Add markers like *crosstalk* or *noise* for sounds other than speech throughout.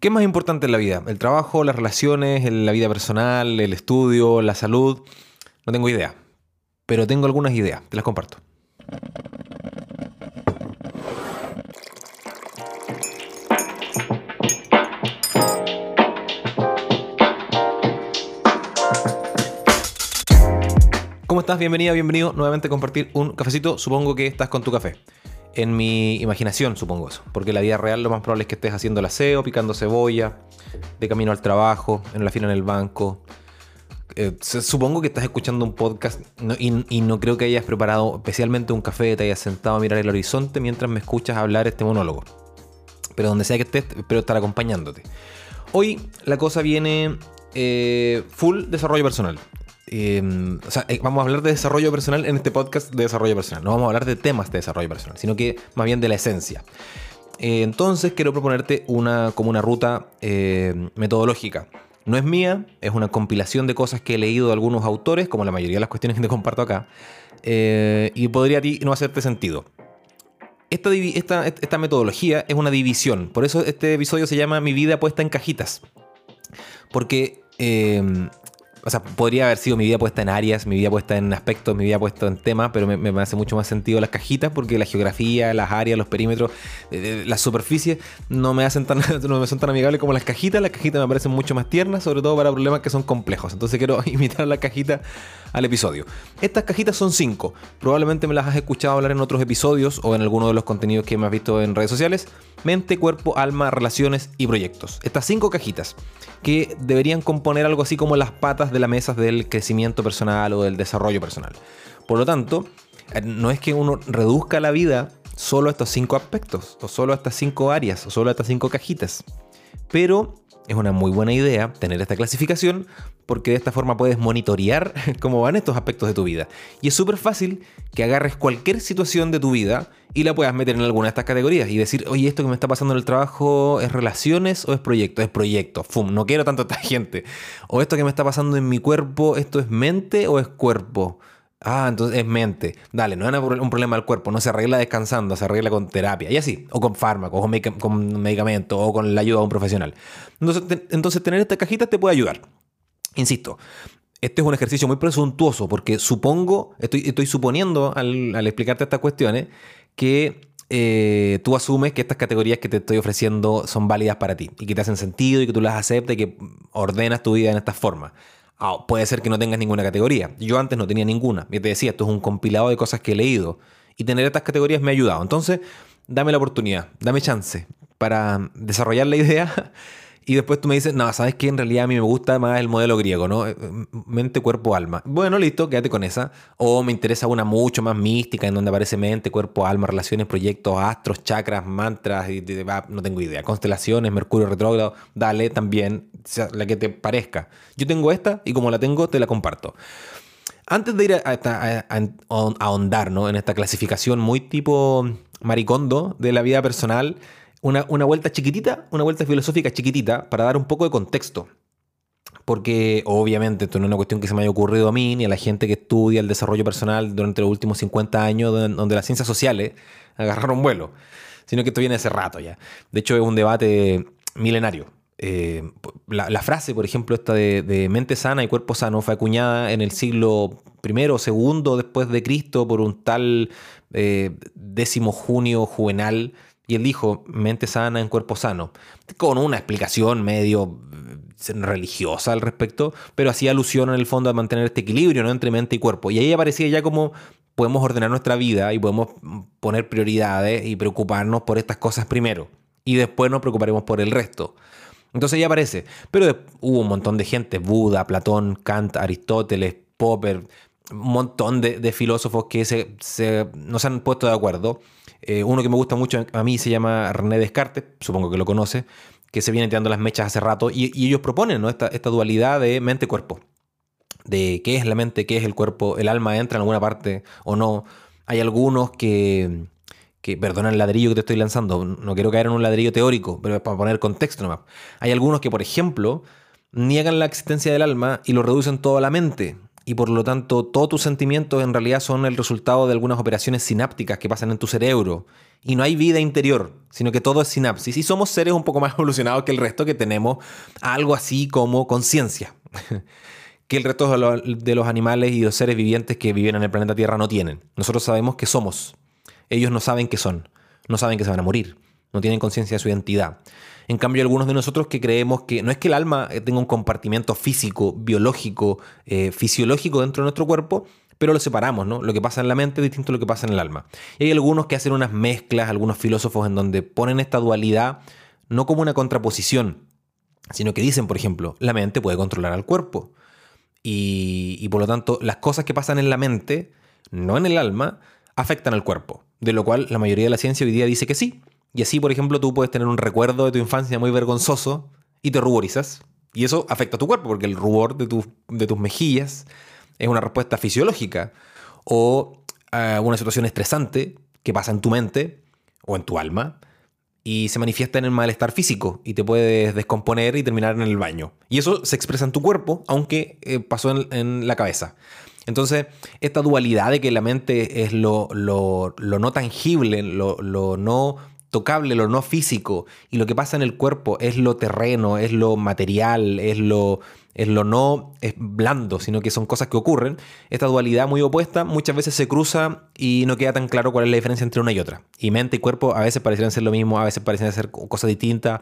¿Qué es más importante en la vida? ¿El trabajo, las relaciones, la vida personal, el estudio, la salud? No tengo idea. Pero tengo algunas ideas, te las comparto. ¿Cómo estás? Bienvenida, bienvenido nuevamente a compartir un cafecito. Supongo que estás con tu café. En mi imaginación, supongo eso. Porque la vida real lo más probable es que estés haciendo el aseo, picando cebolla, de camino al trabajo, en la fila en el banco. Eh, supongo que estás escuchando un podcast y, no creo que hayas preparado especialmente un café, te hayas sentado a mirar el horizonte mientras me escuchas hablar este monólogo. Pero donde sea que estés, espero estar acompañándote. Hoy la cosa viene eh, full desarrollo personal. Em, eh, vamos a hablar de desarrollo personal en este podcast de desarrollo personal. No vamos a hablar de temas de desarrollo personal, sino que más bien de la esencia. Eh, entonces quiero proponerte una, como una ruta eh, metodológica. No es mía, es una compilación de cosas que he leído de algunos autores, como la mayoría de las cuestiones que te comparto acá, y podría a ti no hacerte sentido. Esta, metodología es una división, por eso este episodio se llama Mi vida puesta en cajitas. Porque o sea, podría haber sido mi vida puesta en áreas, mi vida puesta en aspectos, mi vida puesta en temas, pero me, hace mucho más sentido las cajitas porque la geografía, las áreas, los perímetros, eh, eh, las superficies no me hacen tan, *laughs* no me son tan amigables como las cajitas. Las cajitas me parecen mucho más tiernas, sobre todo para problemas que son complejos. Entonces quiero *laughs* imitar la cajita al episodio. Estas cajitas son cinco. Probablemente me las has escuchado hablar en otros episodios o en alguno de los contenidos que me has visto en redes sociales. Mente, cuerpo, alma, relaciones y proyectos. Estas cinco cajitas que deberían componer algo así como las patas de la mesa del crecimiento personal o del desarrollo personal. Por lo tanto, eh, no es que uno reduzca la vida solo a estos cinco aspectos, o solo a estas cinco áreas, o solo a estas cinco cajitas. Pero es una muy buena idea tener esta clasificación porque de esta forma puedes monitorear *laughs* cómo van estos aspectos de tu vida. Y es súper fácil que agarres cualquier situación de tu vida y la puedas meter en alguna de estas categorías y decir, oye, esto que me está pasando en el trabajo es relaciones o es proyecto, es proyecto, fum, no quiero tanto a esta *laughs* gente. O esto que me está pasando en mi cuerpo, esto es mente o es cuerpo. Ah, entonces es mente. Dale, no es un problema del cuerpo, no se arregla descansando, se arregla con terapia y así, o con fármacos, o con medicamentos, o con la ayuda de un profesional. Entonces, entonces tener esta cajita te puede ayudar. Insisto, este es un ejercicio muy presuntuoso porque supongo, estoy, estoy suponiendo al, explicarte estas cuestiones, que eh, tú asumes que estas categorías que te estoy ofreciendo son válidas para ti y que te hacen sentido y que tú las aceptas y que ordenas tu vida en esta forma. Ah, puede ser que no tengas ninguna categoría. Yo antes no tenía ninguna. Yo te decía, esto es un compilado de cosas que he leído. Y tener estas categorías me ha ayudado. Entonces, dame la oportunidad, dame chance para desarrollar la idea *laughs* y después tú me dices, no, sabes que en realidad a mí me gusta más el modelo griego, ¿no? Eh, mente, cuerpo, alma. Bueno, listo, quédate con esa. O me interesa una mucho más mística, en donde aparece mente, cuerpo, alma, relaciones, proyectos, astros, chakras, mantras, y, no tengo idea. Constelaciones, Mercurio retrógrado, dale también, la que te parezca. Yo tengo esta y como la tengo, te la comparto. Antes de ir a, a ahondar ¿no? en esta clasificación muy tipo maricondo de la vida personal, una, vuelta chiquitita, una vuelta filosófica chiquitita para dar un poco de contexto. Porque obviamente esto no es una cuestión que se me haya ocurrido a mí ni a la gente que estudia el desarrollo personal durante los últimos 50 años, donde las ciencias sociales *laughs* agarraron vuelo, sino que esto viene hace rato ya. De hecho, es un debate milenario. Eh, la, frase, por ejemplo, esta de, mente sana y cuerpo sano fue acuñada en el siglo I o segundo después de Cristo por un tal eh, décimo junio juvenal y él dijo, mente sana en cuerpo sano, con una explicación medio eh, religiosa al respecto, pero hacía alusión en el fondo a mantener este equilibrio ¿no? entre mente y cuerpo. Y ahí aparecía ya como podemos ordenar nuestra vida y podemos poner prioridades y preocuparnos por estas cosas primero. Y después nos preocuparemos por el resto. Entonces ya aparece. Pero hubo un montón de gente, Buda, Platón, Kant, Aristóteles, Popper, un montón de, filósofos que se, se, no se han puesto de acuerdo eh, uno que me gusta mucho a mí se llama René Descartes, supongo que lo conoce, que se viene tirando las mechas hace rato, y, ellos proponen esta, dualidad de mente-cuerpo, de qué es la mente, qué es el cuerpo, el alma entra en alguna parte o no. Hay algunos que, que perdona el ladrillo que te estoy lanzando, no quiero caer en un ladrillo teórico, pero para poner contexto nomás. Hay algunos que, por ejemplo, niegan la existencia del alma y lo reducen todo a la mente y por lo tanto todos tus sentimientos en realidad son el resultado de algunas operaciones sinápticas que pasan en tu cerebro. Y no hay vida interior, sino que todo es sinapsis. Y somos seres un poco más *laughs* evolucionados que el resto que tenemos algo así como conciencia. *laughs* que el resto de los animales y los seres vivientes que viven en el planeta Tierra no tienen. Nosotros sabemos que somos. Ellos no saben qué son. No saben que se van a morir. No tienen conciencia de su identidad. En cambio, algunos de nosotros que creemos que no es que el alma eh, tenga un compartimiento físico, biológico, eh, fisiológico dentro de nuestro cuerpo, pero lo separamos, ¿no? Lo que pasa en la mente es distinto a lo que pasa en el alma. Y hay algunos que hacen unas mezclas, algunos filósofos en donde ponen esta dualidad no como una contraposición, sino que dicen, por ejemplo, la mente puede controlar al cuerpo. Y, y por lo tanto, las cosas que pasan en la mente, no en el alma, afectan al cuerpo. De lo cual la mayoría de la ciencia hoy día dice que sí, y así, por ejemplo, tú puedes tener un recuerdo de tu infancia muy vergonzoso y te ruborizas. Y eso afecta a tu cuerpo, porque el rubor de, de tus mejillas es una respuesta fisiológica. O a una situación estresante que pasa en tu mente o en tu alma y se manifiesta en el malestar físico y te puedes descomponer y terminar en el baño. Y eso se expresa en tu cuerpo, aunque eh, pasó en, la cabeza. Entonces, esta dualidad de que la mente es lo, lo, lo no tangible, lo, lo, no tocable, lo no físico, y lo que pasa en el cuerpo es lo terreno, es lo material, es lo, es lo no es blando, sino que son cosas que ocurren, esta dualidad muy opuesta muchas veces se cruza y no queda tan claro cuál es la diferencia entre una y otra. Y mente y cuerpo a veces parecen ser lo mismo, a veces parecen ser cosas distintas.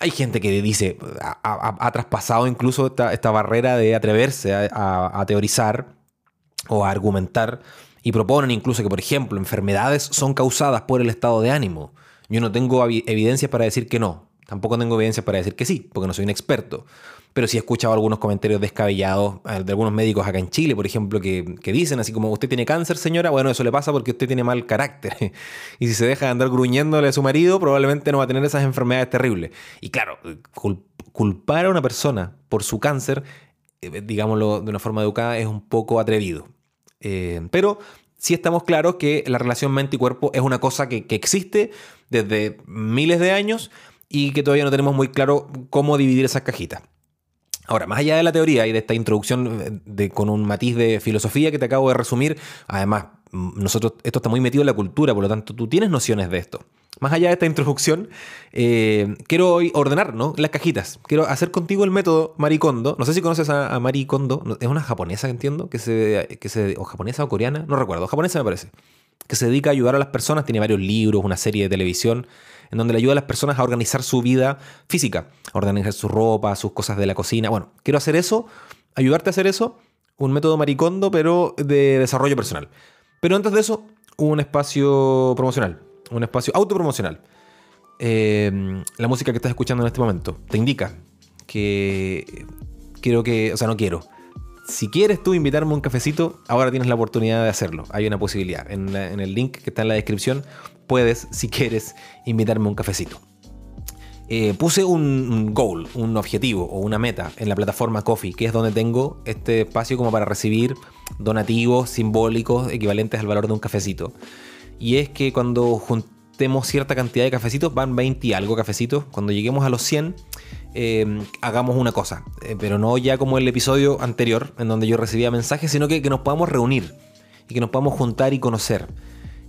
Hay gente que dice, ha, traspasado incluso esta, esta, barrera de atreverse a teorizar o a argumentar y proponen incluso que, por ejemplo, enfermedades son causadas por el estado de ánimo. Yo no tengo evidencias para decir que no. Tampoco tengo evidencias para decir que sí, porque no soy un experto. Pero sí he escuchado algunos comentarios descabellados de algunos médicos acá en Chile, por ejemplo, que, dicen así como, usted tiene cáncer, señora, bueno, eso le pasa porque usted tiene mal carácter. *laughs* y si se deja de andar gruñéndole a su marido, probablemente no va a tener esas enfermedades terribles. Y claro, culpar a una persona por su cáncer, eh, digámoslo de una forma educada, es un poco atrevido. Eh, pero sí estamos claros que la relación mente y cuerpo es una cosa que, existe desde miles de años y que todavía no tenemos muy claro cómo dividir esas cajitas. Ahora, más allá de la teoría y de esta introducción eh, con un matiz de filosofía que te acabo de resumir, además, mm, nosotros, esto está muy metido en la cultura, por lo tanto, tú tienes nociones de esto. Más allá de esta introducción, eh, quiero hoy ordenar ¿no? las cajitas. Quiero hacer contigo el método Maricondo. No sé si conoces a, a Maricondo. Es una japonesa, entiendo, que se, que se, o japonesa o coreana, no recuerdo. Japonesa me parece. Que se dedica a ayudar a las personas. Tiene varios libros, una serie de televisión, en donde le ayuda a las personas a organizar su vida física, a organizar su ropa, sus cosas de la cocina. Bueno, quiero hacer eso, ayudarte a hacer eso. Un método Maricondo, pero de desarrollo personal. Pero antes de eso, un espacio promocional un espacio autopromocional. Eh, la música que estás escuchando en este momento te indica que quiero que, o sea, no quiero. Si quieres tú invitarme a un cafecito, ahora tienes la oportunidad de hacerlo. Hay una posibilidad. En, el link que está en la descripción, puedes, si quieres, invitarme a un cafecito. Eh, puse un, goal, un objetivo o una meta en la plataforma Coffee, que es donde tengo este espacio como para recibir donativos simbólicos equivalentes al valor de un cafecito y es que cuando juntemos cierta cantidad de cafecitos, van 20 y algo cafecitos, cuando lleguemos a los 100, eh, hagamos una cosa, eh, pero no ya como el episodio anterior, en donde yo recibía mensajes, sino que, que nos podamos reunir y que nos podamos juntar y conocer.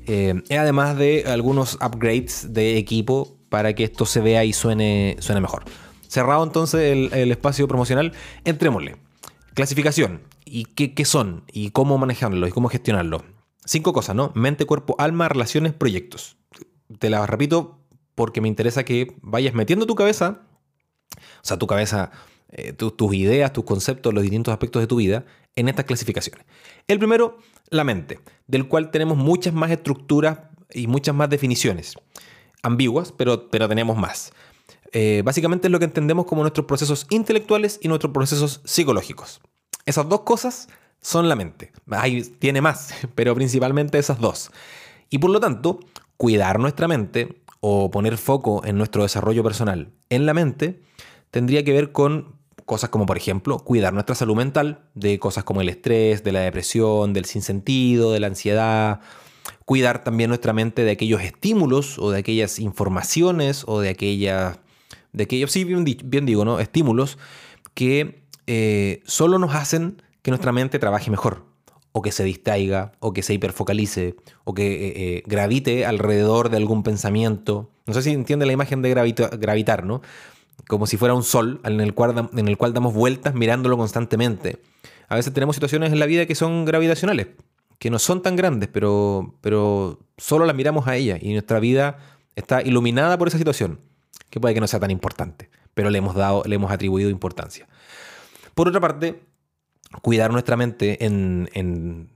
Eh, además de algunos upgrades de equipo para que esto se vea y suene, suene mejor. Cerrado entonces el, espacio promocional, entrémosle. Clasificación. ¿Y qué, qué, son? ¿Y cómo manejarlo? ¿Y cómo gestionarlo? Cinco cosas, ¿no? Mente, cuerpo, alma, relaciones, proyectos. Te las repito porque me interesa que vayas metiendo tu cabeza, o sea, tu cabeza, eh, tus ideas, tus conceptos, los distintos aspectos de tu vida en estas clasificaciones. El primero, la mente, del cual tenemos muchas más estructuras y muchas más definiciones. Ambiguas, pero, pero tenemos más. Eh, básicamente es lo que entendemos como nuestros procesos intelectuales y nuestros procesos psicológicos. Esas dos cosas son la mente. Ahí tiene más, *laughs* pero principalmente esas dos. Y por lo tanto, cuidar nuestra mente o poner foco en nuestro desarrollo personal en la mente tendría que ver con cosas como, por ejemplo, cuidar nuestra salud mental de cosas como el estrés, de la depresión, del sinsentido, de la ansiedad. Cuidar también nuestra mente de aquellos estímulos o de aquellas informaciones o de aquellas, de aquellos, sí, bien, digo, ¿no? Estímulos que eh, solo nos hacen que nuestra mente trabaje mejor, o que se distraiga, o que se hiperfocalice, o que eh, eh, gravite alrededor de algún pensamiento. No sé si entiende la imagen de gravitar, ¿no? Como si fuera un sol en el, cual, en el cual damos vueltas mirándolo constantemente. A veces tenemos situaciones en la vida que son gravitacionales, que no son tan grandes, pero, pero solo las miramos a ellas y nuestra vida está iluminada por esa situación, que puede que no sea tan importante, pero le hemos, dado, le hemos atribuido importancia. Por otra parte, cuidar nuestra mente en,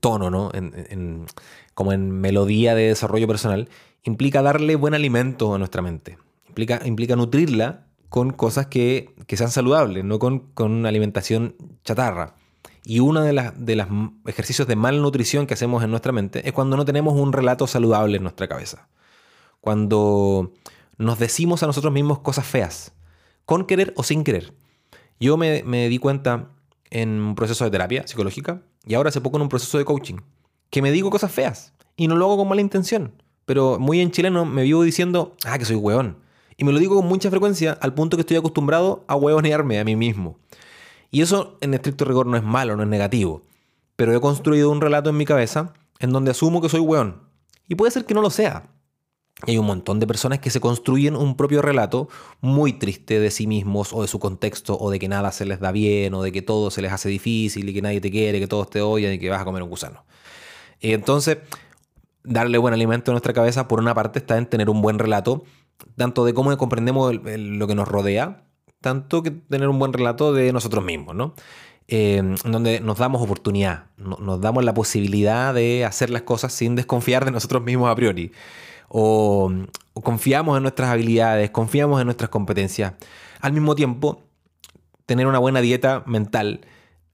tono, ¿no? En, como en melodía de desarrollo personal, implica darle buen alimento a nuestra mente. Implica, implica nutrirla con cosas que, sean saludables, no con, con alimentación chatarra. Y uno de, los de los ejercicios de malnutrición que hacemos en nuestra mente es cuando no tenemos un relato saludable en nuestra cabeza. Cuando nos decimos a nosotros mismos cosas feas, con querer o sin querer. Yo me, me di cuenta en un proceso de terapia psicológica y ahora hace poco en un proceso de coaching, que me digo cosas feas y no lo hago con mala intención. Pero muy en chileno me vivo diciendo, ah, que soy hueón. Y me lo digo con mucha frecuencia al punto que estoy acostumbrado a huevonearme a mí mismo. Y eso en estricto rigor no es malo, no es negativo. Pero he construido un relato en mi cabeza en donde asumo que soy weón. Y puede ser que no lo sea. Hay un montón de personas que se construyen un propio relato muy triste de sí mismos o de su contexto o de que nada se les da bien o de que todo se les hace difícil y que nadie te quiere, que todos te odian y que vas a comer un gusano. Entonces, darle buen alimento a nuestra cabeza, por una parte, está en tener un buen relato, tanto de cómo comprendemos lo que nos rodea, tanto que tener un buen relato de nosotros mismos, ¿no? Eh, donde nos damos oportunidad, nos damos la posibilidad de hacer las cosas sin desconfiar de nosotros mismos a priori. O, confiamos en nuestras habilidades, confiamos en nuestras competencias. Al mismo tiempo, tener una buena dieta mental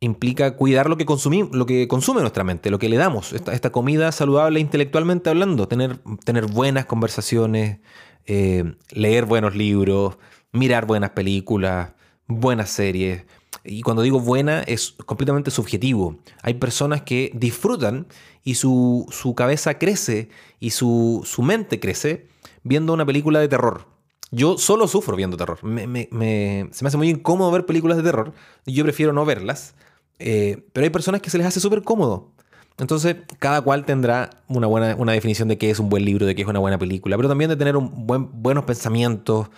implica cuidar lo que, consumimos, lo que consume nuestra mente, lo que le damos, esta, comida saludable intelectualmente hablando, tener, tener buenas conversaciones, eh, leer buenos libros, mirar buenas películas, buenas series. Y cuando digo buena es completamente subjetivo. Hay personas que disfrutan y su, cabeza crece y su, mente crece viendo una película de terror. Yo solo sufro viendo terror. se me hace muy incómodo ver películas de terror. Yo prefiero no verlas. Eh, pero hay personas que se les hace súper cómodo. Entonces, cada cual tendrá una buena una definición de qué es un buen libro, de qué es una buena película, pero también de tener un buen, buenos pensamientos,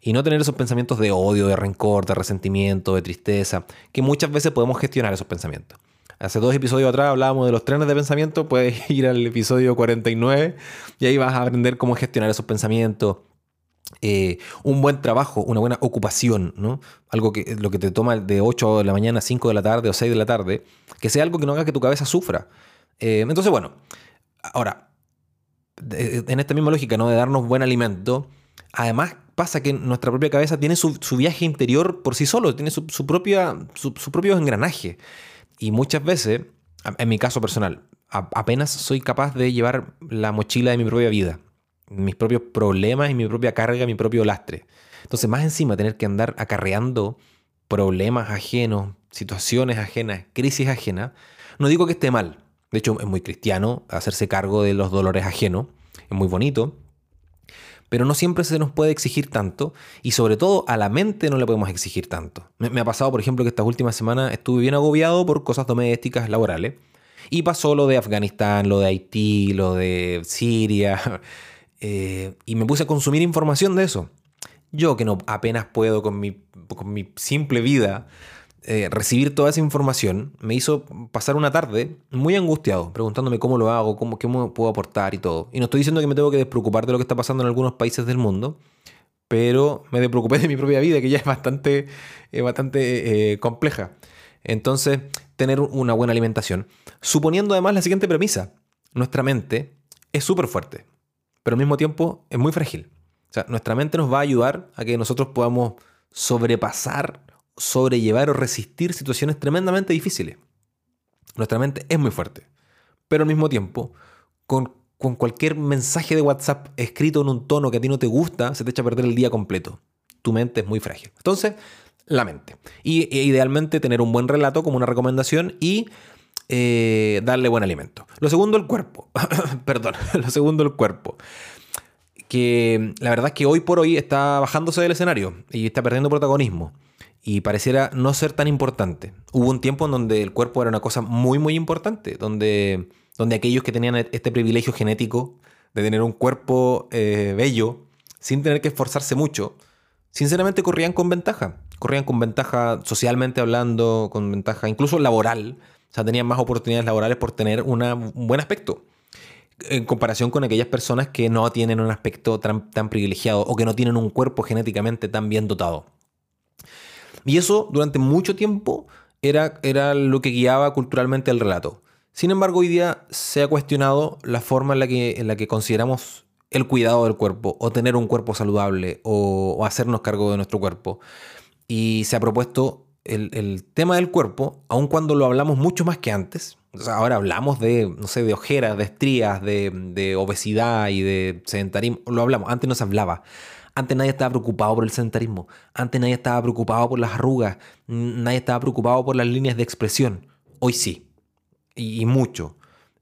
y no tener esos pensamientos de odio, de rencor, de resentimiento, de tristeza, que muchas veces podemos gestionar esos pensamientos. Hace dos episodios atrás hablábamos de los trenes de pensamiento, puedes *laughs* ir al episodio 49 y ahí vas a aprender cómo gestionar esos pensamientos. Eh, un buen trabajo, una buena ocupación, ¿no? Algo que lo que te toma de 8 de la mañana a 5 de la tarde o 6 de la tarde, que sea algo que no haga que tu cabeza sufra. Eh, entonces, bueno, ahora, en esta misma lógica, ¿no? De darnos buen alimento, además pasa que nuestra propia cabeza tiene su, viaje interior por sí solo, tiene su, propio engranaje. Y muchas veces, en mi caso personal, apenas soy capaz de llevar la mochila de mi propia vida, mis propios problemas y mi propia carga, mi propio lastre. Entonces, más encima, tener que andar acarreando problemas ajenos, situaciones ajenas, crisis ajenas, no digo que esté mal. De hecho, es muy cristiano hacerse cargo de los dolores ajenos, es muy bonito, pero no siempre se nos puede exigir tanto y sobre todo a la mente no le podemos exigir tanto. Me, ha pasado, por ejemplo, que estas últimas semanas estuve bien agobiado por cosas domésticas, laborales, y pasó lo de Afganistán, lo de Haití, lo de Siria, *laughs* eh, y me puse a consumir información de eso. Yo que no apenas puedo con mi, con mi simple vida eh, recibir toda esa información me hizo pasar una tarde muy angustiado, preguntándome cómo lo hago, cómo, qué puedo aportar y todo. Y no estoy diciendo que me tengo que despreocupar de lo que está pasando en algunos países del mundo, pero me despreocupé de mi propia vida, que ya es bastante, bastante eh, compleja. Entonces, tener una buena alimentación. Suponiendo además la siguiente premisa, nuestra mente es súper fuerte, pero al mismo tiempo es muy frágil. O sea, nuestra mente nos va a ayudar a que nosotros podamos sobrepasar sobrellevar o resistir situaciones tremendamente difíciles. Nuestra mente es muy fuerte, pero al mismo tiempo, con, cualquier mensaje de WhatsApp escrito en un tono que a ti no te gusta, se te echa a perder el día completo. Tu mente es muy frágil. Entonces, la mente. Y e idealmente tener un buen relato como una recomendación y eh, darle buen alimento. Lo segundo, el cuerpo. *coughs* Perdón, *laughs* lo segundo, el cuerpo. Que la verdad es que hoy por hoy está bajándose del escenario y está perdiendo protagonismo. Y pareciera no ser tan importante. Hubo un tiempo en donde el cuerpo era una cosa muy, muy importante, donde, donde aquellos que tenían este privilegio genético de tener un cuerpo eh, bello, sin tener que esforzarse mucho, sinceramente corrían con ventaja. Corrían con ventaja socialmente hablando, con ventaja incluso laboral. O sea, tenían más oportunidades laborales por tener un buen aspecto. En comparación con aquellas personas que no tienen un aspecto tan, tan privilegiado o que no tienen un cuerpo genéticamente tan bien dotado. Y eso durante mucho tiempo era, era lo que guiaba culturalmente el relato. Sin embargo, hoy día se ha cuestionado la forma en la que, en la que consideramos el cuidado del cuerpo, o tener un cuerpo saludable, o, hacernos cargo de nuestro cuerpo. Y se ha propuesto el, tema del cuerpo, aun cuando lo hablamos mucho más que antes. ahora hablamos de, no sé, de ojeras, de estrías, de, de obesidad y de sedentarismo. Lo hablamos, antes no se hablaba. Antes nadie estaba preocupado por el sedentarismo. Antes nadie estaba preocupado por las arrugas. Nadie estaba preocupado por las líneas de expresión. Hoy sí. Y, mucho.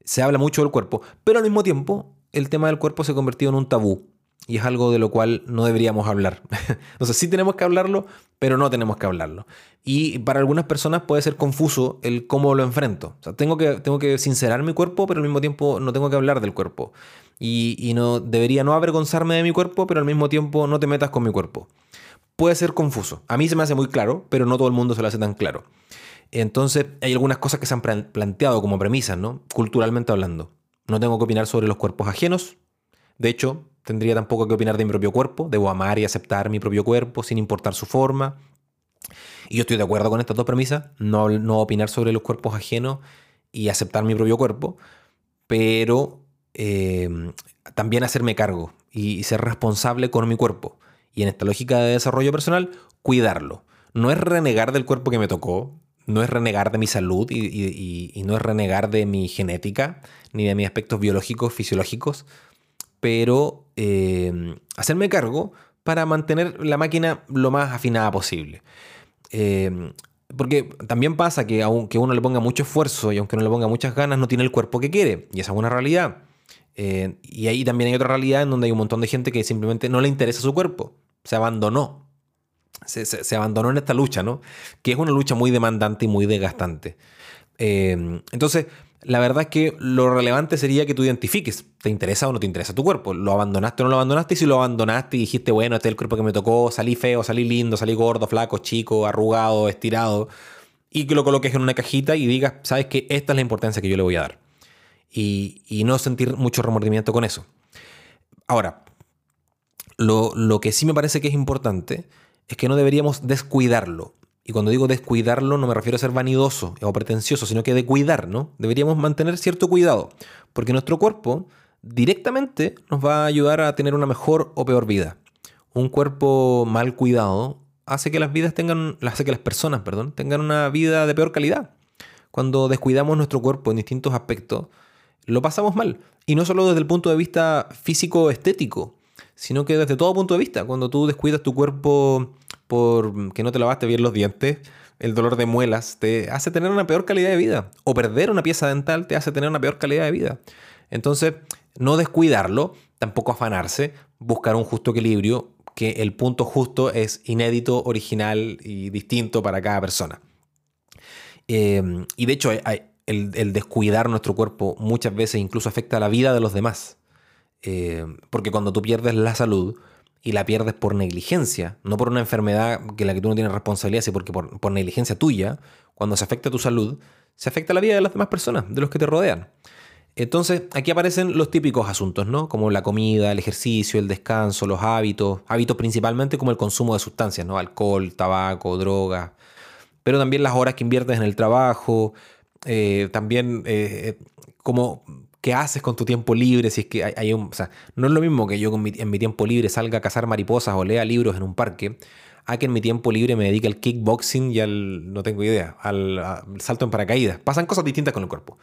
Se habla mucho del cuerpo. Pero al mismo tiempo, el tema del cuerpo se ha convertido en un tabú. Y es algo de lo cual no deberíamos hablar. *laughs* Entonces sí tenemos que hablarlo, pero no tenemos que hablarlo. Y para algunas personas puede ser confuso el cómo lo enfrento. O sea, tengo que, tengo que sincerar mi cuerpo, pero al mismo tiempo no tengo que hablar del cuerpo y, no debería no avergonzarme de mi cuerpo, pero al mismo tiempo no te metas con mi cuerpo. Puede ser confuso. A mí se me hace muy claro, pero no todo el mundo se lo hace tan claro. Entonces, hay algunas cosas que se han planteado como premisas, ¿no? Culturalmente hablando. No tengo que opinar sobre los cuerpos ajenos. De hecho, tendría tampoco que opinar de mi propio cuerpo. Debo amar y aceptar mi propio cuerpo sin importar su forma. Y yo estoy de acuerdo con estas dos premisas. No, no opinar sobre los cuerpos ajenos y aceptar mi propio cuerpo. Pero Em, también hacerme cargo y, ser responsable con mi cuerpo. Y en esta lógica de desarrollo personal, cuidarlo. No es renegar del cuerpo que me tocó, no es renegar de mi salud y, no es renegar de mi genética, ni de mis aspectos biológicos, fisiológicos, pero em, hacerme cargo para mantener la máquina lo más afinada posible. Em, porque también pasa que aunque uno le ponga mucho esfuerzo y aunque uno le ponga muchas ganas, no tiene el cuerpo que quiere. Y esa es una realidad. Eh, y ahí también hay otra realidad en donde hay un montón de gente que simplemente no le interesa su cuerpo, se abandonó, se, abandonó en esta lucha, ¿no? Que es una lucha muy demandante y muy desgastante. Eh, entonces, la verdad es que lo relevante sería que tú identifiques, ¿te interesa o no te interesa tu cuerpo? ¿Lo abandonaste o no lo abandonaste? Y si lo abandonaste y dijiste, bueno, este es el cuerpo que me tocó, salí feo, salí lindo, salí gordo, flaco, chico, arrugado, estirado, y que lo coloques en una cajita y digas, sabes que esta es la importancia que yo le voy a dar y, no sentir mucho remordimiento con eso. Ahora, lo, que sí me parece que es importante es que no deberíamos descuidarlo. Y cuando digo descuidarlo no me refiero a ser vanidoso o pretencioso, sino que de cuidar, ¿no? Deberíamos mantener cierto cuidado, porque nuestro cuerpo directamente nos va a ayudar a tener una mejor o peor vida. Un cuerpo mal cuidado hace que las vidas tengan, hace que las personas, perdón, tengan una vida de peor calidad. Cuando descuidamos nuestro cuerpo en distintos aspectos, lo pasamos mal. Y no solo desde el punto de vista físico-estético, sino que desde todo punto de vista. Cuando tú descuidas tu cuerpo por que no te lavaste bien los dientes, el dolor de muelas te hace tener una peor calidad de vida. O perder una pieza dental te hace tener una peor calidad de vida. Entonces, no descuidarlo, tampoco afanarse, buscar un justo equilibrio, que el punto justo es inédito, original y distinto para cada persona. Eh, y de hecho, hay, el, descuidar nuestro cuerpo muchas veces incluso afecta a la vida de los demás. Eh, porque cuando tú pierdes la salud y la pierdes por negligencia, no por una enfermedad que la que tú no tienes responsabilidad, sino porque por, negligencia tuya, cuando se afecta tu salud, se afecta la vida de las demás personas, de los que te rodean. Entonces, aquí aparecen los típicos asuntos, ¿no? Como la comida, el ejercicio, el descanso, los hábitos, hábitos principalmente como el consumo de sustancias, ¿no? Alcohol, tabaco, droga, pero también las horas que inviertes en el trabajo, eh, también eh, como qué haces con tu tiempo libre, si es que hay, un... O sea, no es lo mismo que yo en mi tiempo libre salga a cazar mariposas o lea libros en un parque, a que en mi tiempo libre me dedique al kickboxing y al, no tengo idea, al, salto en paracaídas. Pasan cosas distintas con el cuerpo.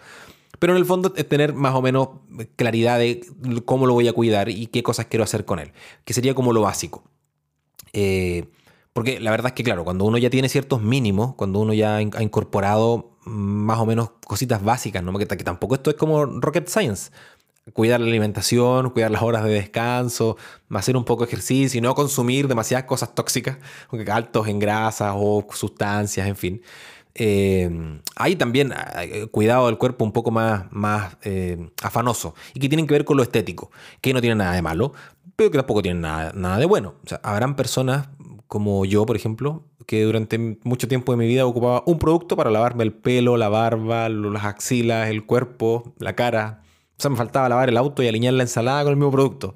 Pero en el fondo es tener más o menos claridad de cómo lo voy a cuidar y qué cosas quiero hacer con él, que sería como lo básico. Eh, porque la verdad es que, claro, cuando uno ya tiene ciertos mínimos, cuando uno ya ha incorporado más o menos cositas básicas, ¿no? Que, tampoco esto es como rocket science. cuidar la alimentación, cuidar las horas de descanso, hacer un poco de ejercicio y no consumir demasiadas cosas tóxicas, altos en grasas o sustancias, en fin. Eh, hay también eh, cuidado del cuerpo un poco más, más eh, afanoso y que tienen que ver con lo estético, que no tiene nada de malo, pero que tampoco tienen nada, nada de bueno. O sea, habrán personas como yo, por ejemplo, que durante mucho tiempo de mi vida ocupaba un producto para lavarme el pelo, la barba, las axilas, el cuerpo, la cara. O sea, me faltaba lavar el auto y alinear la ensalada con el mismo producto.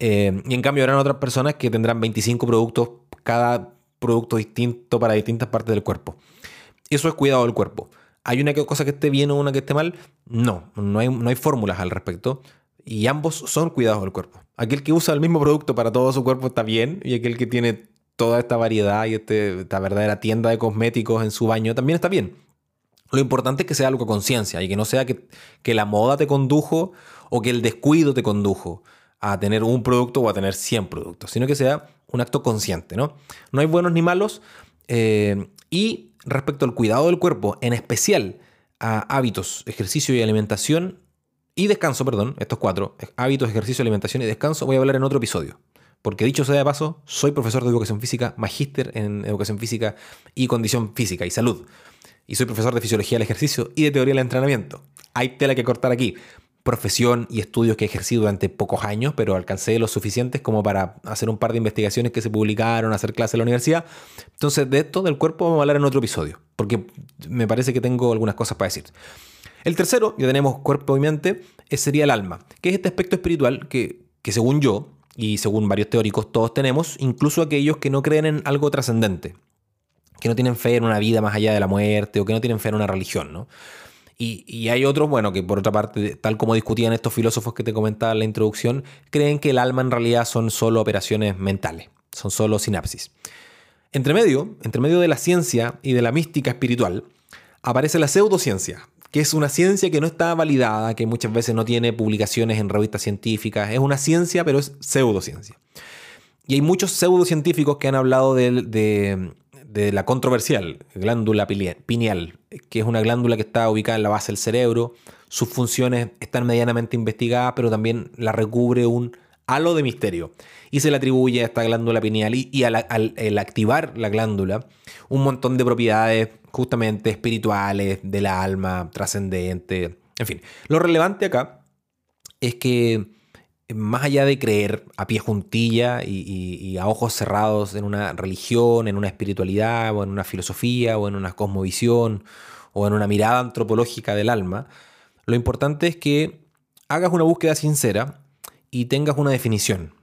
y en cambio habrán otras personas que tendrán 25 productos, cada producto distinto para distintas partes del cuerpo. Eso es cuidado del cuerpo. ¿Hay una cosa que esté bien o una que esté mal? No, no hay, no hay fórmulas al respecto. Y ambos son cuidados del cuerpo. Aquel que usa el mismo producto para todo su cuerpo está bien. Y aquel que tiene toda esta variedad y este, esta verdadera tienda de cosméticos en su baño también está bien. Lo importante es que sea algo con conciencia y que no sea que, que, la moda te condujo o que el descuido te condujo a tener un producto o a tener 100 productos, sino que sea un acto consciente. No, no hay buenos ni malos. Eh, y respecto al cuidado del cuerpo, en especial a hábitos, ejercicio y alimentación, y descanso, perdón, estos cuatro, hábitos, ejercicio, alimentación y descanso, voy a hablar en otro episodio. Porque dicho sea de paso, soy profesor de educación física, magíster en educación física y condición física y salud. Y soy profesor de fisiología del ejercicio y de teoría del entrenamiento. Hay tela que cortar aquí profesión y estudios que he ejercido durante pocos años, pero alcancé los suficientes como para hacer un par de investigaciones que se publicaron, hacer clases en la universidad. Entonces, de esto del cuerpo vamos a hablar en otro episodio, porque me parece que tengo algunas cosas para decir. El tercero, ya tenemos cuerpo y mente, sería el alma, que es este aspecto espiritual que, que según yo, y según varios teóricos, todos tenemos, incluso aquellos que no creen en algo trascendente, que no tienen fe en una vida más allá de la muerte o que no tienen fe en una religión, ¿no? Y, hay otros, bueno, que por otra parte, tal como discutían estos filósofos que te comentaba en la introducción, creen que el alma en realidad son solo operaciones mentales, son solo sinapsis. Entre medio, entre medio de la ciencia y de la mística espiritual, aparece la pseudociencia, que es una ciencia que no está validada, que muchas veces no tiene publicaciones en revistas científicas. Es una ciencia, pero es pseudociencia. Y hay muchos pseudocientíficos que han hablado de, de la controversial glándula pineal, que es una glándula que está ubicada en la base del cerebro. Sus funciones están medianamente investigadas, pero también la recubre un halo de misterio. Y se le atribuye a esta glándula pineal y, al, activar la glándula un montón de propiedades justamente espirituales, del alma, trascendente. En fin, lo relevante acá es que más allá de creer a pie juntilla y, a ojos cerrados en una religión, en una espiritualidad, o en una filosofía, o en una cosmovisión, o en una mirada antropológica del alma, lo importante es que hagas una búsqueda sincera y tengas una definición.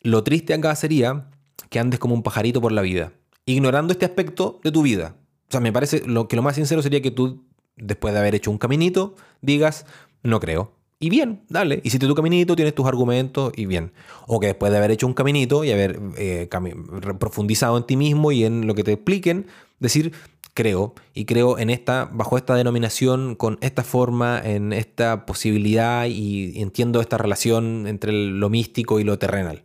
Lo triste acá sería que andes como un pajarito por la vida, ignorando este aspecto de tu vida. O sea, me parece lo que lo más sincero sería que tú, después de haber hecho un caminito, digas, no creo, y bien, dale. Y si te tu caminito, tienes tus argumentos y bien. O que después de haber hecho un caminito y haber eh, profundizado en ti mismo y en lo que te expliquen, decir, creo, y creo en esta, bajo esta denominación, con esta forma, en esta posibilidad y entiendo esta relación entre lo místico y lo terrenal.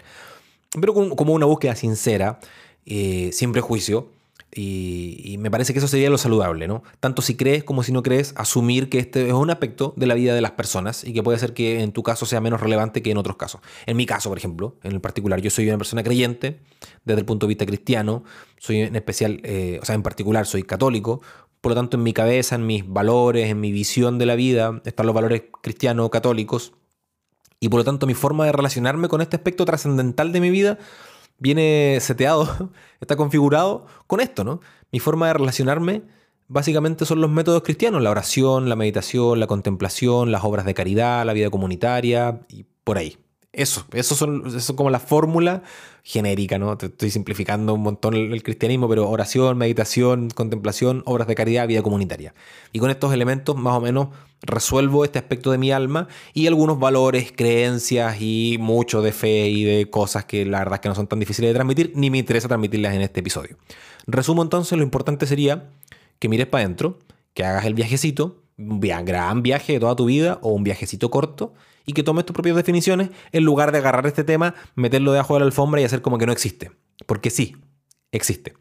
Pero como una búsqueda sincera, eh, sin prejuicio, y, me parece que eso sería lo saludable, ¿no? Tanto si crees como si no crees, asumir que este es un aspecto de la vida de las personas y que puede ser que en tu caso sea menos relevante que en otros casos. En mi caso, por ejemplo, en el particular, yo soy una persona creyente desde el punto de vista cristiano, soy en especial, eh, o sea, en particular soy católico, por lo tanto en mi cabeza, en mis valores, en mi visión de la vida, están los valores cristianos católicos y por lo tanto mi forma de relacionarme con este aspecto trascendental de mi vida viene seteado, *laughs* está configurado con esto, ¿no? Mi forma de relacionarme básicamente son los métodos cristianos, la oración, la meditación, la contemplación, las obras de caridad, la vida comunitaria y por ahí. Eso, eso son, eso como la fórmula genérica, ¿no? Te estoy simplificando un montón el, cristianismo, pero oración, meditación, contemplación, obras de caridad, vida comunitaria. Y con estos elementos más o menos resuelvo este aspecto de mi alma y algunos valores, creencias y mucho de fe y de cosas que la verdad es que no son tan difíciles de transmitir, ni me interesa transmitirlas en este episodio. Resumo entonces, lo importante sería que mires para adentro, que hagas el viajecito, un gran viaje de toda tu vida o un viajecito corto y que tomes tus propias definiciones en lugar de agarrar este tema, meterlo debajo de la alfombra y hacer como que no existe. Porque sí, existe.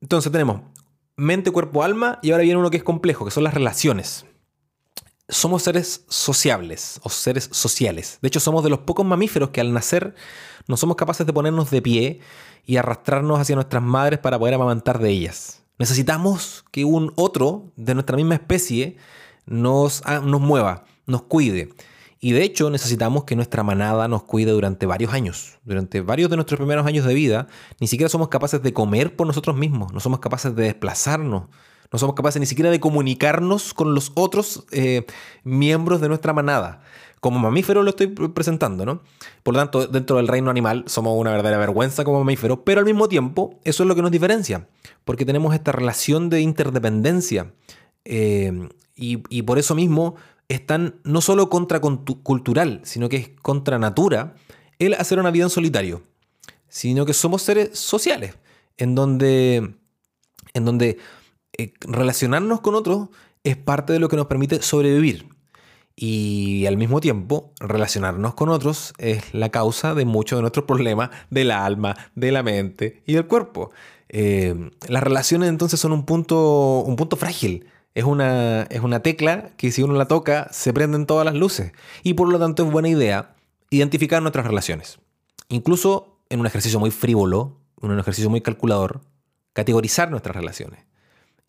Entonces tenemos mente, cuerpo, alma y ahora viene uno que es complejo, que son las relaciones. somos seres sociables o seres sociales. De hecho, somos de los pocos mamíferos que al nacer no somos capaces de ponernos de pie y arrastrarnos hacia nuestras madres para poder amamantar de ellas. Necesitamos que un otro de nuestra misma especie nos, nos mueva, nos cuide. Y de hecho necesitamos que nuestra manada nos cuide durante varios años. Durante varios de nuestros primeros años de vida, ni siquiera somos capaces de comer por nosotros mismos, no somos capaces de desplazarnos, no somos capaces ni siquiera de comunicarnos con los otros eh, miembros de nuestra manada. Como mamífero lo estoy presentando, ¿no? Por lo tanto, dentro del reino animal somos una verdadera vergüenza como mamífero, pero al mismo tiempo eso es lo que nos diferencia, porque tenemos esta relación de interdependencia. Eh, y por eso mismo es tan no solo contracultural, sino que es contra natura el hacer una vida en solitario, sino que somos seres sociales, en donde, en donde eh, relacionarnos con otros es parte de lo que nos permite sobrevivir. Y al mismo tiempo, relacionarnos con otros es la causa de muchos de nuestros problemas del alma, de la mente y del cuerpo. Eh, las relaciones entonces son un punto, un punto frágil es una, es una tecla que si uno la toca se prenden todas las luces. Y por lo tanto es buena idea identificar nuestras relaciones. Incluso en un ejercicio muy frívolo, en un ejercicio muy calculador, categorizar nuestras relaciones.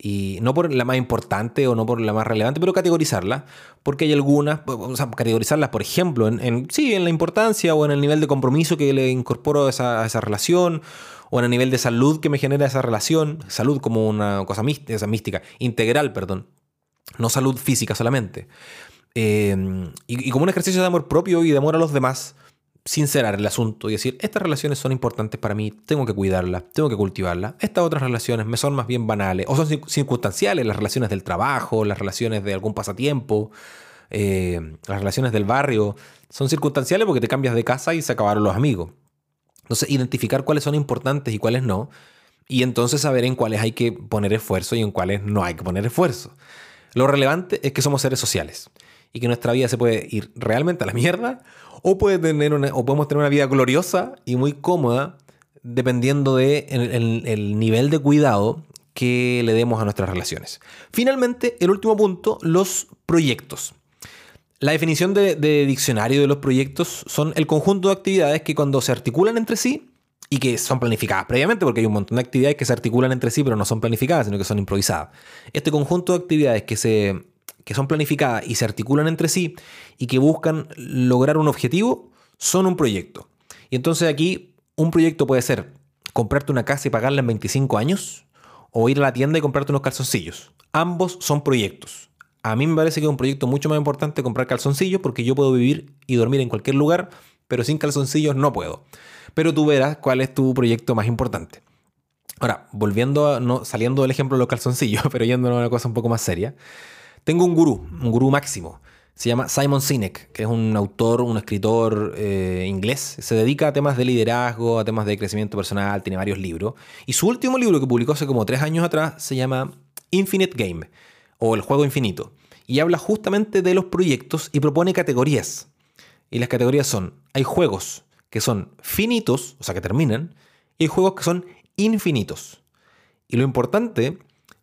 Y no por la más importante o no por la más relevante, pero categorizarlas, porque hay algunas, o sea, categorizarlas, por ejemplo, en, sí, en la importancia o en el nivel de compromiso que le incorporo esa, a esa relación, o en el nivel de salud que me genera esa relación, salud como una cosa mística, esa mística, integral, perdón, no salud física solamente. Em, y, como un ejercicio de amor propio y de amor a los demás, sincerar el asunto y decir, estas relaciones son importantes para mí, tengo que cuidarlas, tengo que cultivarlas. Estas otras relaciones me son más bien banales o son circunstanciales, las relaciones del trabajo, las relaciones de algún pasatiempo, em, las relaciones del barrio, son circunstanciales porque te cambias de casa y se acabaron los amigos. Entonces, identificar cuáles son importantes y cuáles no. Y entonces saber en cuáles hay que poner esfuerzo y en cuáles no hay que poner esfuerzo. Lo relevante es que somos seres sociales y que nuestra vida se puede ir realmente a la mierda o, puede tener una, o podemos tener una vida gloriosa y muy cómoda dependiendo del de el nivel de cuidado que le demos a nuestras relaciones. Finalmente, el último punto, los proyectos. La definición de, diccionario de los proyectos son el conjunto de actividades que cuando se articulan entre sí y que son planificadas previamente, porque hay un montón de actividades que se articulan entre sí pero no son planificadas, sino que son improvisadas. Este conjunto de actividades que, se, que son planificadas y se articulan entre sí y que buscan lograr un objetivo son un proyecto. Y entonces aquí un proyecto puede ser comprarte una casa y pagarla en 25 años o ir a la tienda y comprarte unos calzoncillos. Ambos son proyectos. A mí me parece que es un proyecto mucho más importante comprar calzoncillos porque yo puedo vivir y dormir en cualquier lugar, pero sin calzoncillos no puedo. Pero tú verás cuál es tu proyecto más importante. Ahora, volviendo a, no, saliendo del ejemplo de los calzoncillos, *laughs* pero yendo a una cosa un poco más seria, tengo un gurú, un gurú máximo. Se llama Simon Sinek, que es un autor, un escritor eh, inglés. Se dedica a temas de liderazgo, a temas de crecimiento personal, tiene varios libros. Y su último libro que publicó hace como tres años atrás se llama Infinite Game o el juego infinito. Y habla justamente de los proyectos y propone categorías. Y las categorías son, hay juegos que son finitos, o sea, que terminan, y hay juegos que son infinitos. Y lo importante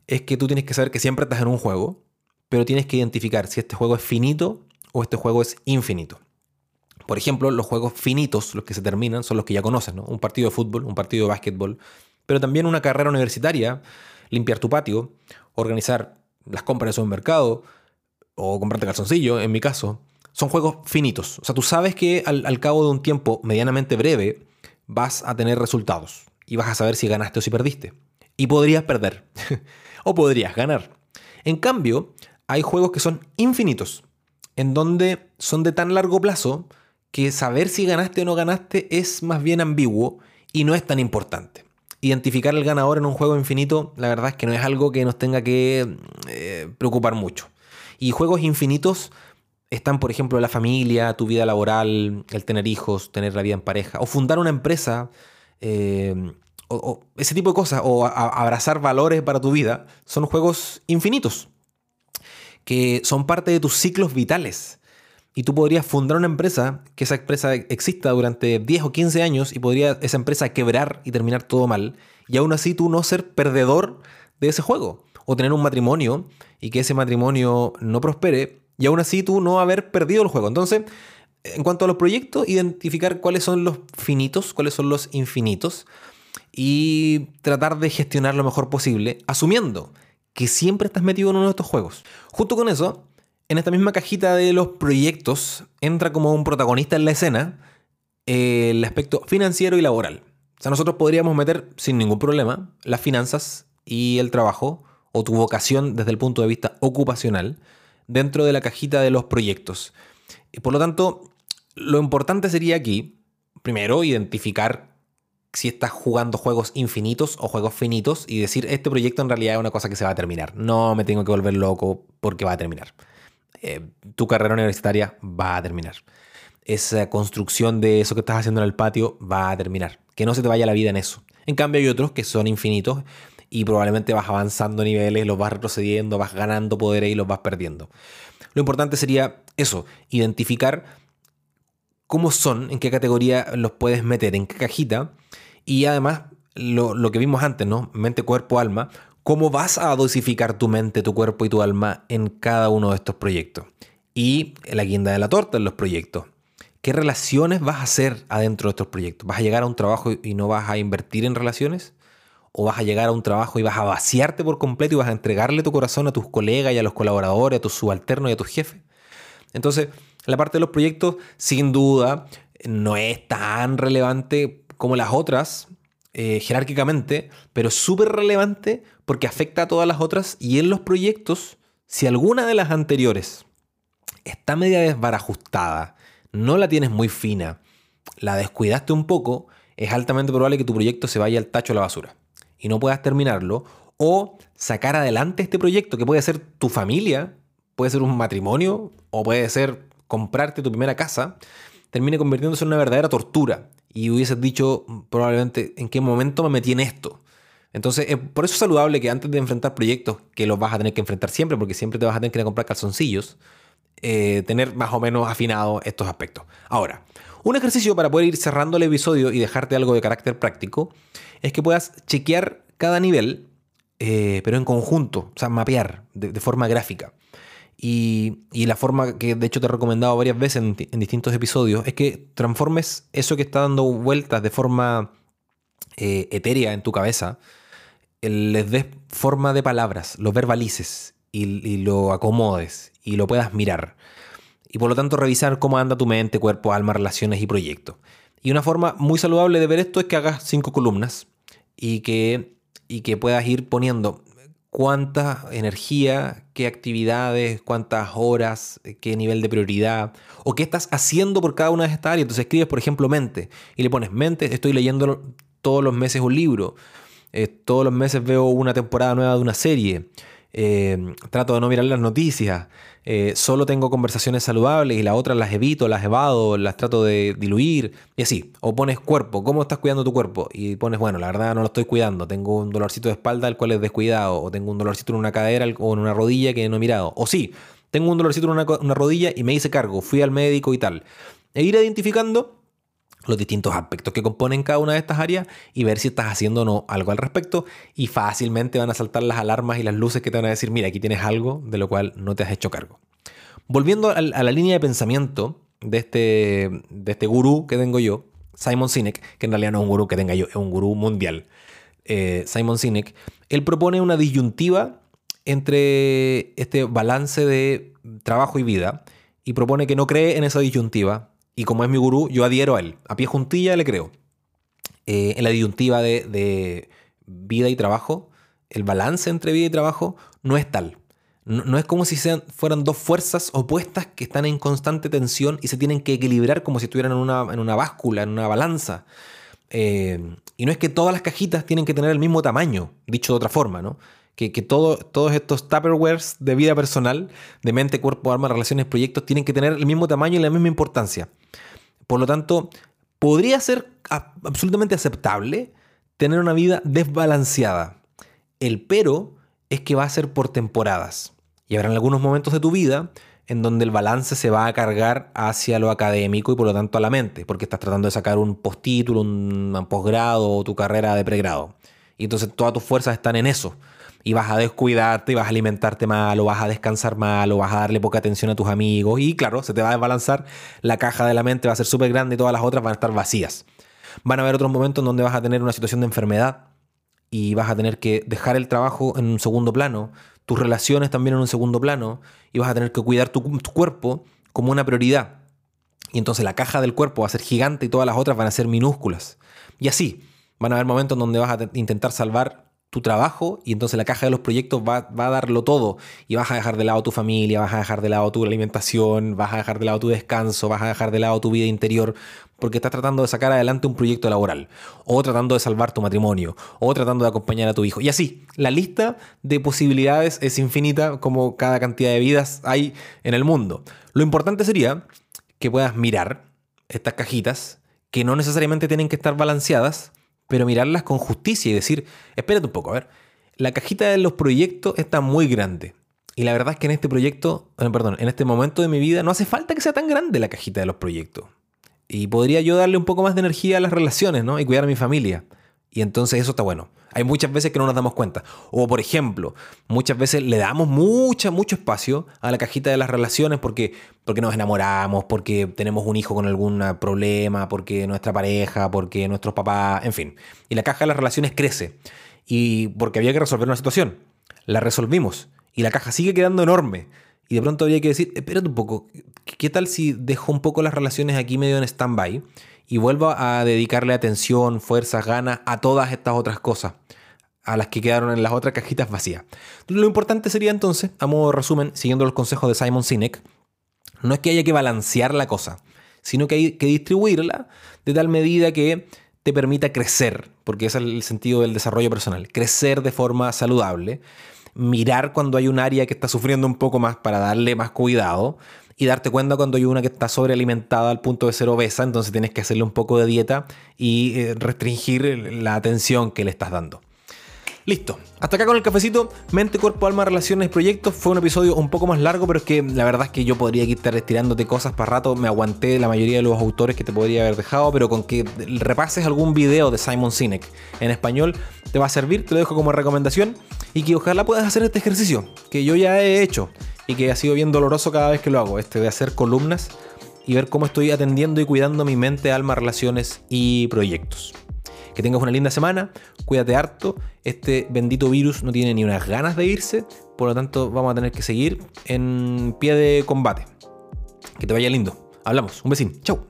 es que tú tienes que saber que siempre estás en un juego, pero tienes que identificar si este juego es finito o este juego es infinito. Por ejemplo, los juegos finitos, los que se terminan, son los que ya conoces, ¿no? Un partido de fútbol, un partido de básquetbol, pero también una carrera universitaria, limpiar tu patio, organizar las compras en un mercado o comprarte calzoncillo, en mi caso, son juegos finitos. O sea, tú sabes que al, cabo de un tiempo medianamente breve vas a tener resultados y vas a saber si ganaste o si perdiste. Y podrías perder *laughs* o podrías ganar. En cambio, hay juegos que son infinitos, en donde son de tan largo plazo que saber si ganaste o no ganaste es más bien ambiguo y no es tan importante identificar el ganador en un juego infinito, la verdad es que no es algo que nos tenga que eh, preocupar mucho. Y juegos infinitos están, por ejemplo, la familia, tu vida laboral, el tener hijos, tener la vida en pareja, o fundar una empresa, eh, o, ese tipo de cosas, o abrazar valores para tu vida, son juegos infinitos, que son parte de tus ciclos vitales y tú podrías fundar una empresa, que esa empresa exista durante 10 o 15 años y podría esa empresa quebrar y terminar todo mal, y aún así tú no ser perdedor de ese juego. O tener un matrimonio y que ese matrimonio no prospere y aún así tú no haber perdido el juego. Entonces, en cuanto a los proyectos, identificar cuáles son los finitos, cuáles son los infinitos y tratar de gestionar lo mejor posible, asumiendo que siempre estás metido en uno de estos juegos. Junto con eso, en esta misma cajita de los proyectos entra como un protagonista en la escena el aspecto financiero y laboral. O sea, nosotros podríamos meter sin ningún problema las finanzas y el trabajo o tu vocación desde el punto de vista ocupacional dentro de la cajita de los proyectos. Y por lo tanto, lo importante sería aquí, primero, identificar si estás jugando juegos infinitos o juegos finitos y decir, este proyecto en realidad es una cosa que se va a terminar. No me tengo que volver loco porque va a terminar. Eh, tu carrera universitaria va a terminar. Esa construcción de eso que estás haciendo en el patio va a terminar. Que no se te vaya la vida en eso. En cambio hay otros que son infinitos y probablemente vas avanzando niveles, los vas retrocediendo, vas ganando poderes y los vas perdiendo. Lo importante sería eso, identificar cómo son, en qué categoría los puedes meter, en qué cajita y además lo, lo que vimos antes, ¿no? Mente, cuerpo, alma, cómo vas a dosificar tu mente, tu cuerpo y tu alma en cada uno de estos proyectos. Y la guinda de la torta en los proyectos. ¿Qué relaciones vas a hacer adentro de estos proyectos? ¿Vas a llegar a un trabajo y no vas a invertir en relaciones? ¿O vas a llegar a un trabajo y vas a vaciarte por completo y vas a entregarle tu corazón a tus colegas y a los colaboradores, a tus subalternos y a tus jefes? Entonces, la parte de los proyectos, sin duda, no es tan relevante como las otras, eh, jerárquicamente, pero es súper relevante porque afecta a todas las otras y en los proyectos, si alguna de las anteriores está media desbarajustada, no la tienes muy fina, la descuidaste un poco, es altamente probable que tu proyecto se vaya al tacho a la basura y no puedas terminarlo, o sacar adelante este proyecto que puede ser tu familia, puede ser un matrimonio, o puede ser comprarte tu primera casa, termine convirtiéndose en una verdadera tortura y hubieses dicho probablemente en qué momento me metí en esto. Entonces, por eso es saludable que antes de enfrentar proyectos, que los vas a tener que enfrentar siempre, porque siempre te vas a tener que comprar calzoncillos, eh, tener más o menos afinado estos aspectos. Ahora, un ejercicio para poder ir cerrando el episodio y dejarte algo de carácter práctico es que puedas chequear cada nivel, eh, pero en conjunto, o sea, mapear de forma gráfica. Y, la forma que de hecho te he recomendado varias veces en, distintos episodios es que transformes eso que está dando vueltas de forma eh, etérea en tu cabeza, les des forma de palabras, lo verbalices y, lo acomodes y lo puedas mirar. Y por lo tanto revisar cómo anda tu mente, cuerpo, alma, relaciones y proyectos. Y una forma muy saludable de ver esto es que hagas cinco columnas y que, y que puedas ir poniendo cuánta energía, qué actividades, cuántas horas, qué nivel de prioridad, o qué estás haciendo por cada una de estas áreas. Entonces escribes, por ejemplo, mente, y le pones mente, estoy leyendo todos los meses un libro, eh, todos los meses veo una temporada nueva de una serie, eh, trato de no mirar las noticias, eh, solo tengo conversaciones saludables y las otras las evito, las evado, las trato de diluir y así. O pones cuerpo, ¿cómo estás cuidando tu cuerpo? Y pones, bueno, la verdad no lo estoy cuidando, tengo un dolorcito de espalda el cual es descuidado, o tengo un dolorcito en una cadera o en una rodilla que no he mirado. O sí, tengo un dolorcito en una rodilla y me hice cargo, fui al médico y tal. E ir identificando los distintos aspectos que componen cada una de estas áreas y ver si estás haciendo o no algo al respecto y fácilmente van a saltar las alarmas y las luces que te van a decir, mira, aquí tienes algo de lo cual no te has hecho cargo. Volviendo a, la línea de pensamiento de este, de este gurú que tengo yo, Simon Sinek, que en realidad no es un gurú que tenga yo, es un gurú mundial, eh, Simon Sinek, él propone una disyuntiva entre este balance de trabajo y vida y propone que no cree en esa disyuntiva, y como es mi gurú, yo adhiero a él. A pie juntilla le creo. Eh, en la disyuntiva de, vida y trabajo, el balance entre vida y trabajo no es tal. No, es como si fueran dos fuerzas opuestas que están en constante tensión y se tienen que equilibrar como si estuvieran en una, una báscula, en una balanza. Eh, y no es que todas las cajitas tienen que tener el mismo tamaño, dicho de otra forma, ¿no? que, todos estos Tupperwares de vida personal, de mente, cuerpo, arma, relaciones, proyectos, tienen que tener el mismo tamaño y la misma importancia. Por lo tanto, podría ser absolutamente aceptable tener una vida desbalanceada. El pero es que va a ser por temporadas. Y habrá algunos momentos de tu vida en donde el balance se va a cargar hacia lo académico y por lo tanto a la mente, porque estás tratando de sacar un postítulo, un posgrado o tu carrera de pregrado Y entonces todas tus fuerzas están en eso. Y vas a descuidarte, y vas a alimentarte mal, o vas a descansar mal, o vas a darle poca atención a tus amigos. Y claro, se te va a desbalanzar, la caja de la mente va a ser súper grande y todas las otras van a estar vacías. Van a haber otros momentos en donde vas a tener una situación de enfermedad y vas a tener que dejar el trabajo en un segundo plano, tus relaciones también en un segundo plano, y vas a tener que cuidar tu, cuerpo como una prioridad. Y entonces la caja del cuerpo va a ser gigante y todas las otras van a ser minúsculas. Y así, van a haber momentos en donde vas a intentar salvar tu trabajo y entonces la caja de los proyectos va, va, a darlo todo y vas a dejar de lado tu familia, vas a dejar de lado tu alimentación, vas a dejar de lado tu descanso, vas a dejar de lado tu vida interior porque estás tratando de sacar adelante un proyecto laboral o tratando de salvar tu matrimonio o tratando de acompañar a tu hijo. Y así, la lista de posibilidades es infinita como cada cantidad de vidas hay en el mundo. Lo importante sería que puedas mirar estas cajitas que no necesariamente tienen que estar balanceadas, pero mirarlas con justicia y decir, espérate un poco, a ver, la cajita de los proyectos está muy grande. Y la verdad es que en este proyecto, eh, perdón, en este momento de mi vida no hace falta que sea tan grande la cajita de los proyectos. Y podría yo darle un poco más de energía a las relaciones, ¿no? Y cuidar a mi familia. Y entonces eso está bueno. Hay muchas veces que no nos damos cuenta. O por ejemplo, muchas veces le damos mucha, mucho espacio a la cajita de las relaciones porque, porque nos enamoramos, porque tenemos un hijo con algún problema, porque nuestra pareja, porque nuestros papás, en fin. Y la caja de las relaciones crece. Y porque había que resolver una situación. La resolvimos. Y la caja sigue quedando enorme. Y de pronto había que decir, espérate un poco, ¿qué tal si dejo un poco las relaciones aquí medio en stand-by? Y vuelvo a dedicarle atención, fuerzas, ganas a todas estas otras cosas, a las que quedaron en las otras cajitas vacías. Lo importante sería entonces, a modo de resumen, siguiendo los consejos de Simon Sinek, no es que haya que balancear la cosa, sino que hay que distribuirla de tal medida que te permita crecer, porque ese es el sentido del desarrollo personal, crecer de forma saludable, mirar cuando hay un área que está sufriendo un poco más para darle más cuidado, y darte cuenta cuando hay una que está sobrealimentada al punto de ser obesa, entonces tienes que hacerle un poco de dieta y eh, restringir la atención que le estás dando. Listo. Hasta acá con el cafecito. Mente, cuerpo, alma, relaciones, proyectos. Fue un episodio un poco más largo, pero es que la verdad es que yo podría estar estirándote cosas para rato. Me aguanté la mayoría de los autores que te podría haber dejado, pero con que repases algún video de Simon Sinek en español te va a servir. Te lo dejo como recomendación y que ojalá puedas hacer este ejercicio que yo ya he hecho y que ha sido bien doloroso cada vez que lo hago, este de hacer columnas y ver cómo estoy atendiendo y cuidando mi mente, alma, relaciones y proyectos. Que tengas una linda semana, cuídate harto, este bendito virus no tiene ni unas ganas de irse, por lo tanto vamos a tener que seguir en pie de combate. Que te vaya lindo. Hablamos, un besín, chau.